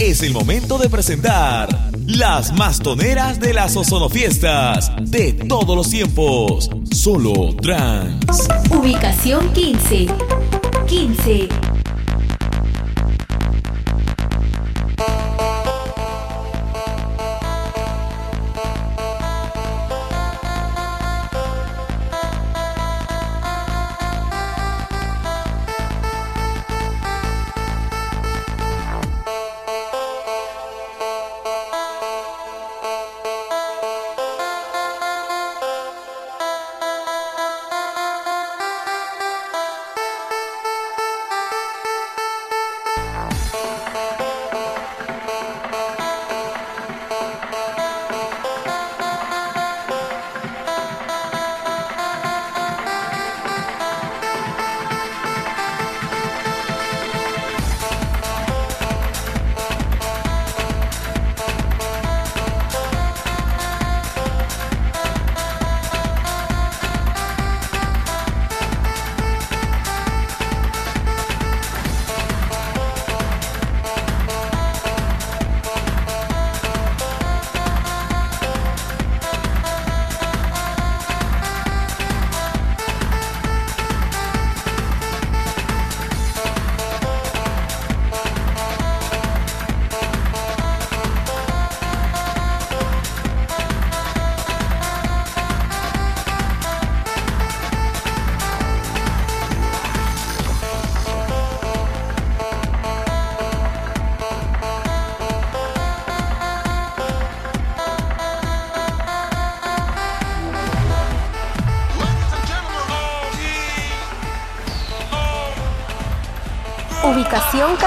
Es el momento de presentar las mastoneras de las ozonofiestas de todos los tiempos. Solo trans. Ubicación 15. 15.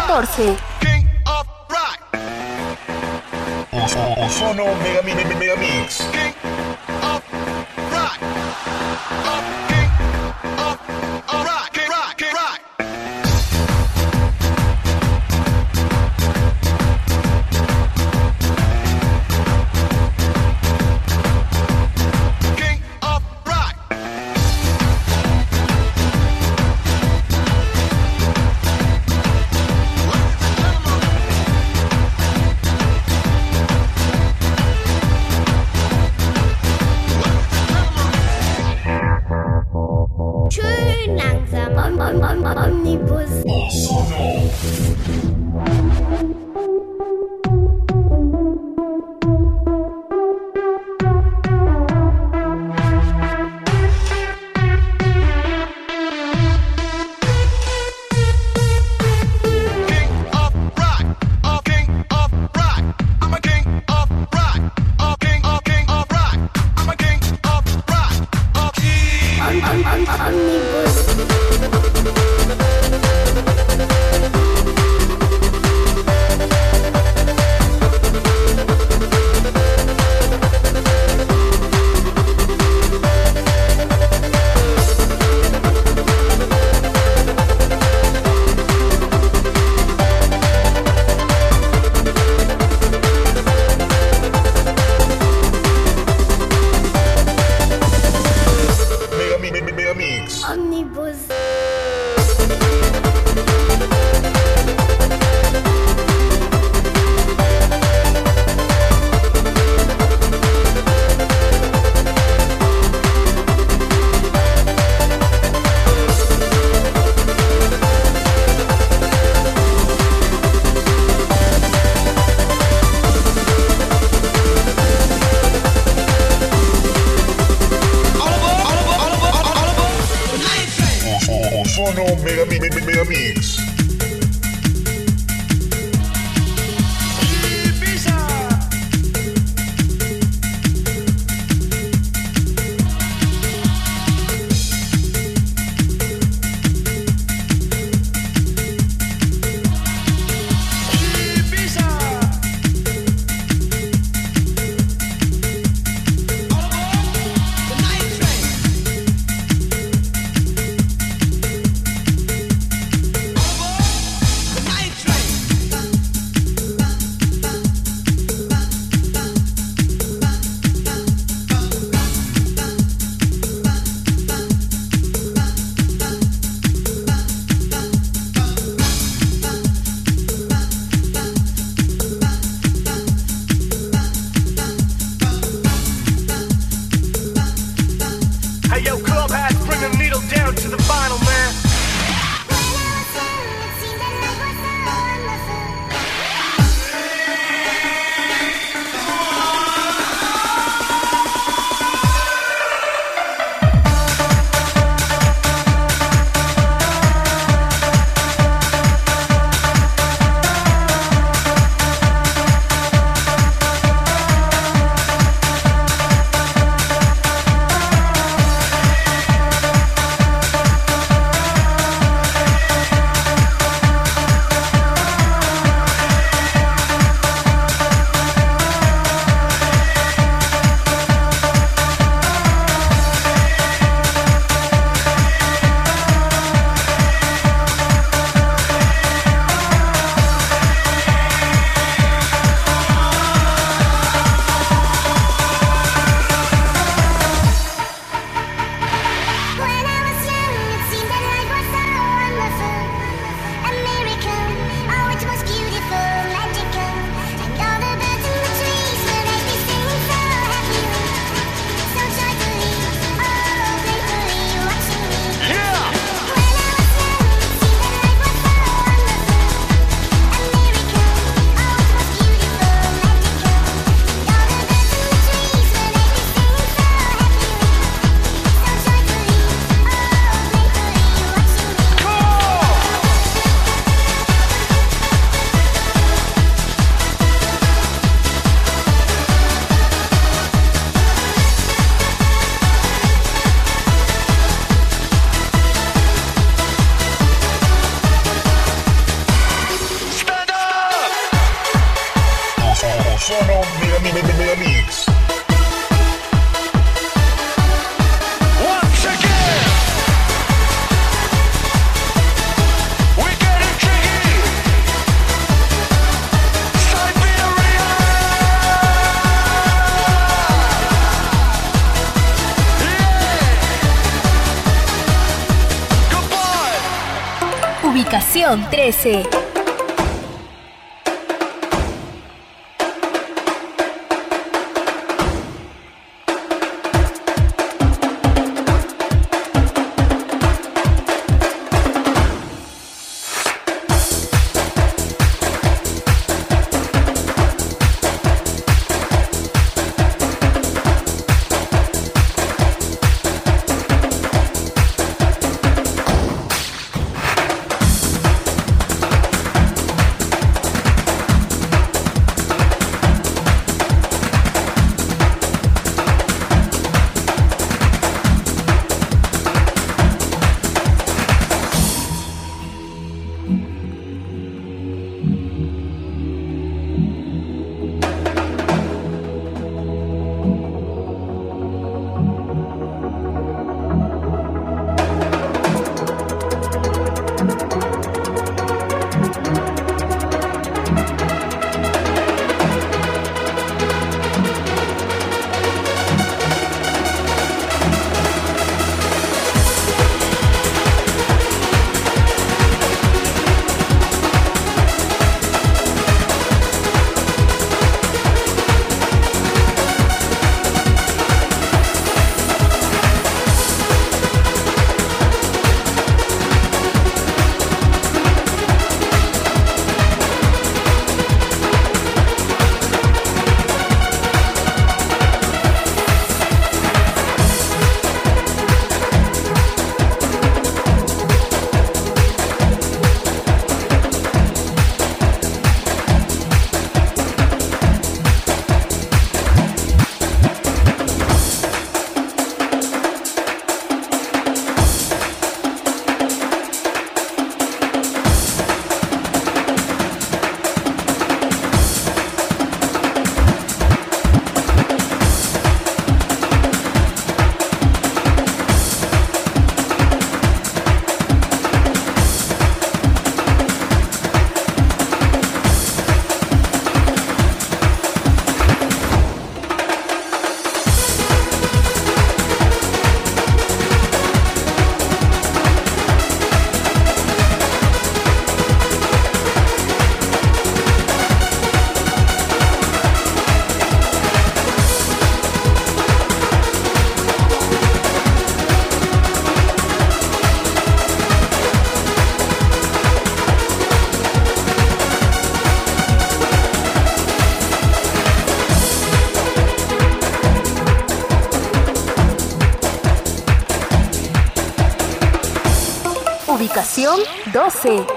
14. King of Rock. Ozono Mega, Mega, Mega Mix. King of Rock. Of Ubicación 13. 对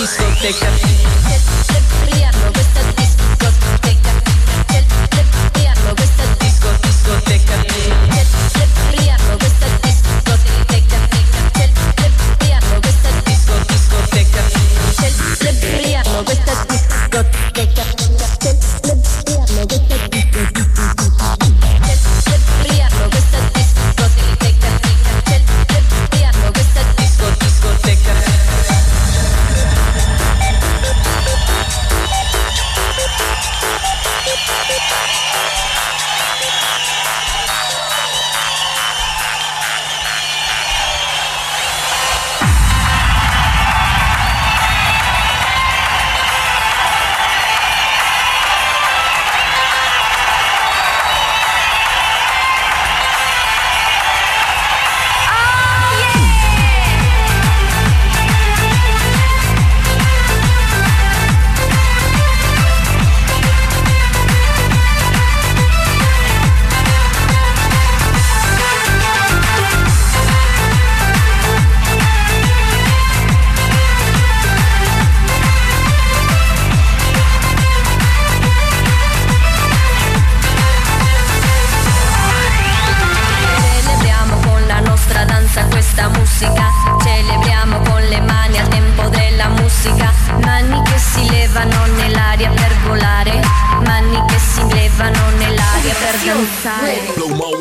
discoteca.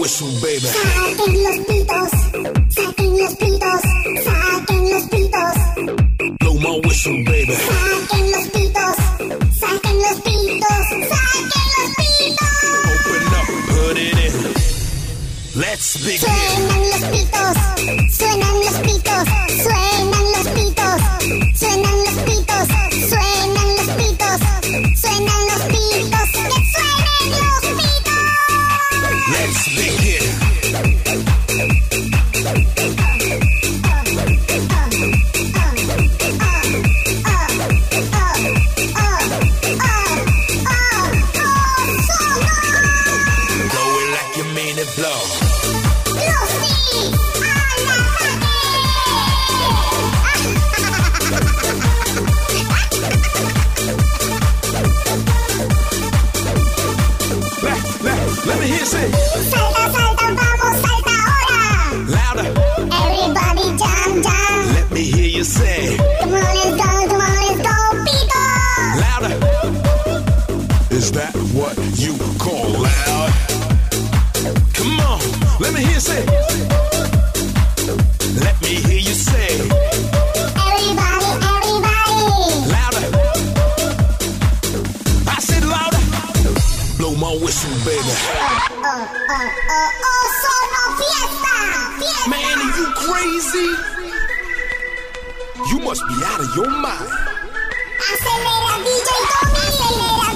es un. Saquen los pitos, saquen los pitos, saquen los pitos. Low es un bebé. Saquen los pitos, saquen los pitos, saquen los pitos. Open up, put it in. Let's begin. Suenan los pitos, suenan los pitos, suenan. Is that what you call loud? Come on, let me hear you say. Let me hear you say Everybody, everybody. louder. I said louder. Blow my whistle, baby. Uh, uh, uh, oh, oh, oh, oh, sono fiesta, fiesta. Man, are you crazy? You must be out of your mind. Acelera DJ Tommy, acelera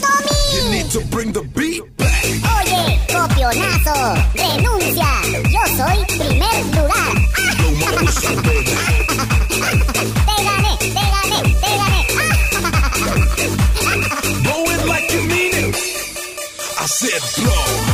Tommy. You need to bring the beat back. Oye, copionazo, renuncia. Yo soy primer lugar. Te gané, te gané, te gané. Blow it like you mean it. I said blow.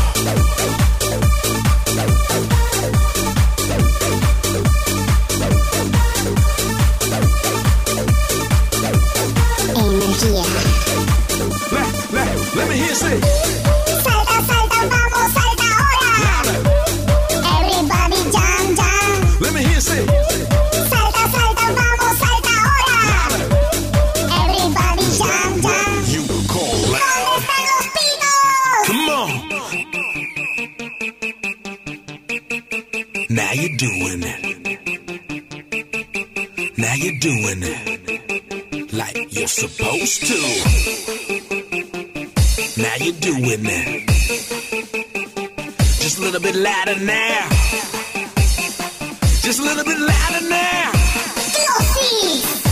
Doing it. Like you're supposed to. Now you're doing it. Just a little bit louder now. Just a little bit louder now. Glossy.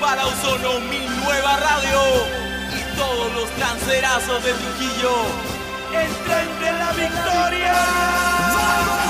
Para Ozono, mi nueva radio. Y todos los trancerazos de Trujillo. El tren de la victoria. Saltando.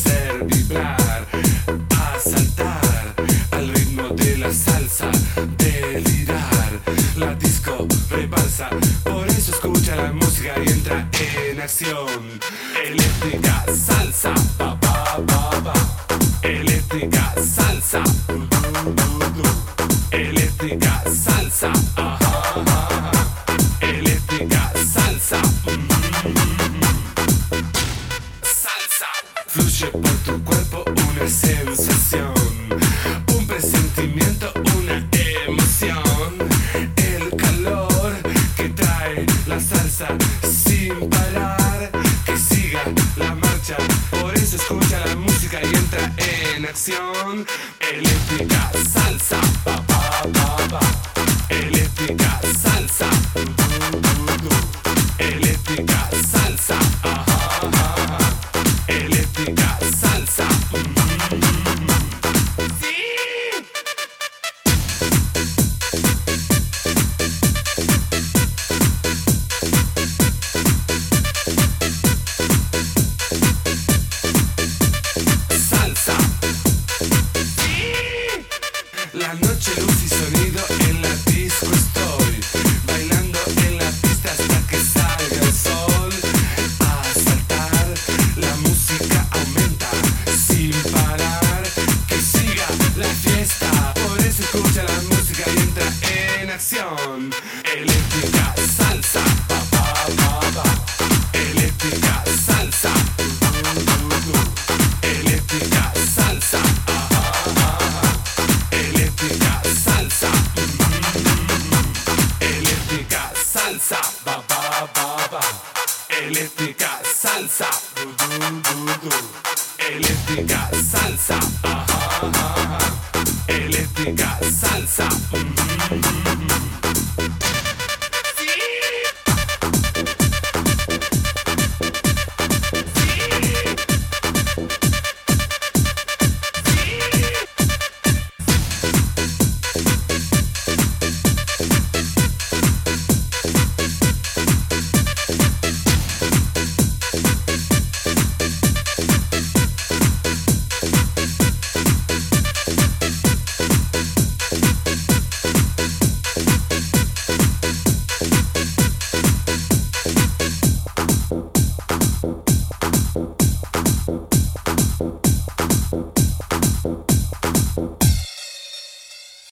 hacer vibrar, a saltar al ritmo de la salsa, delirar. La disco rebalsa, por eso escucha la música y entra en acción. Eléctrica salsa, papá.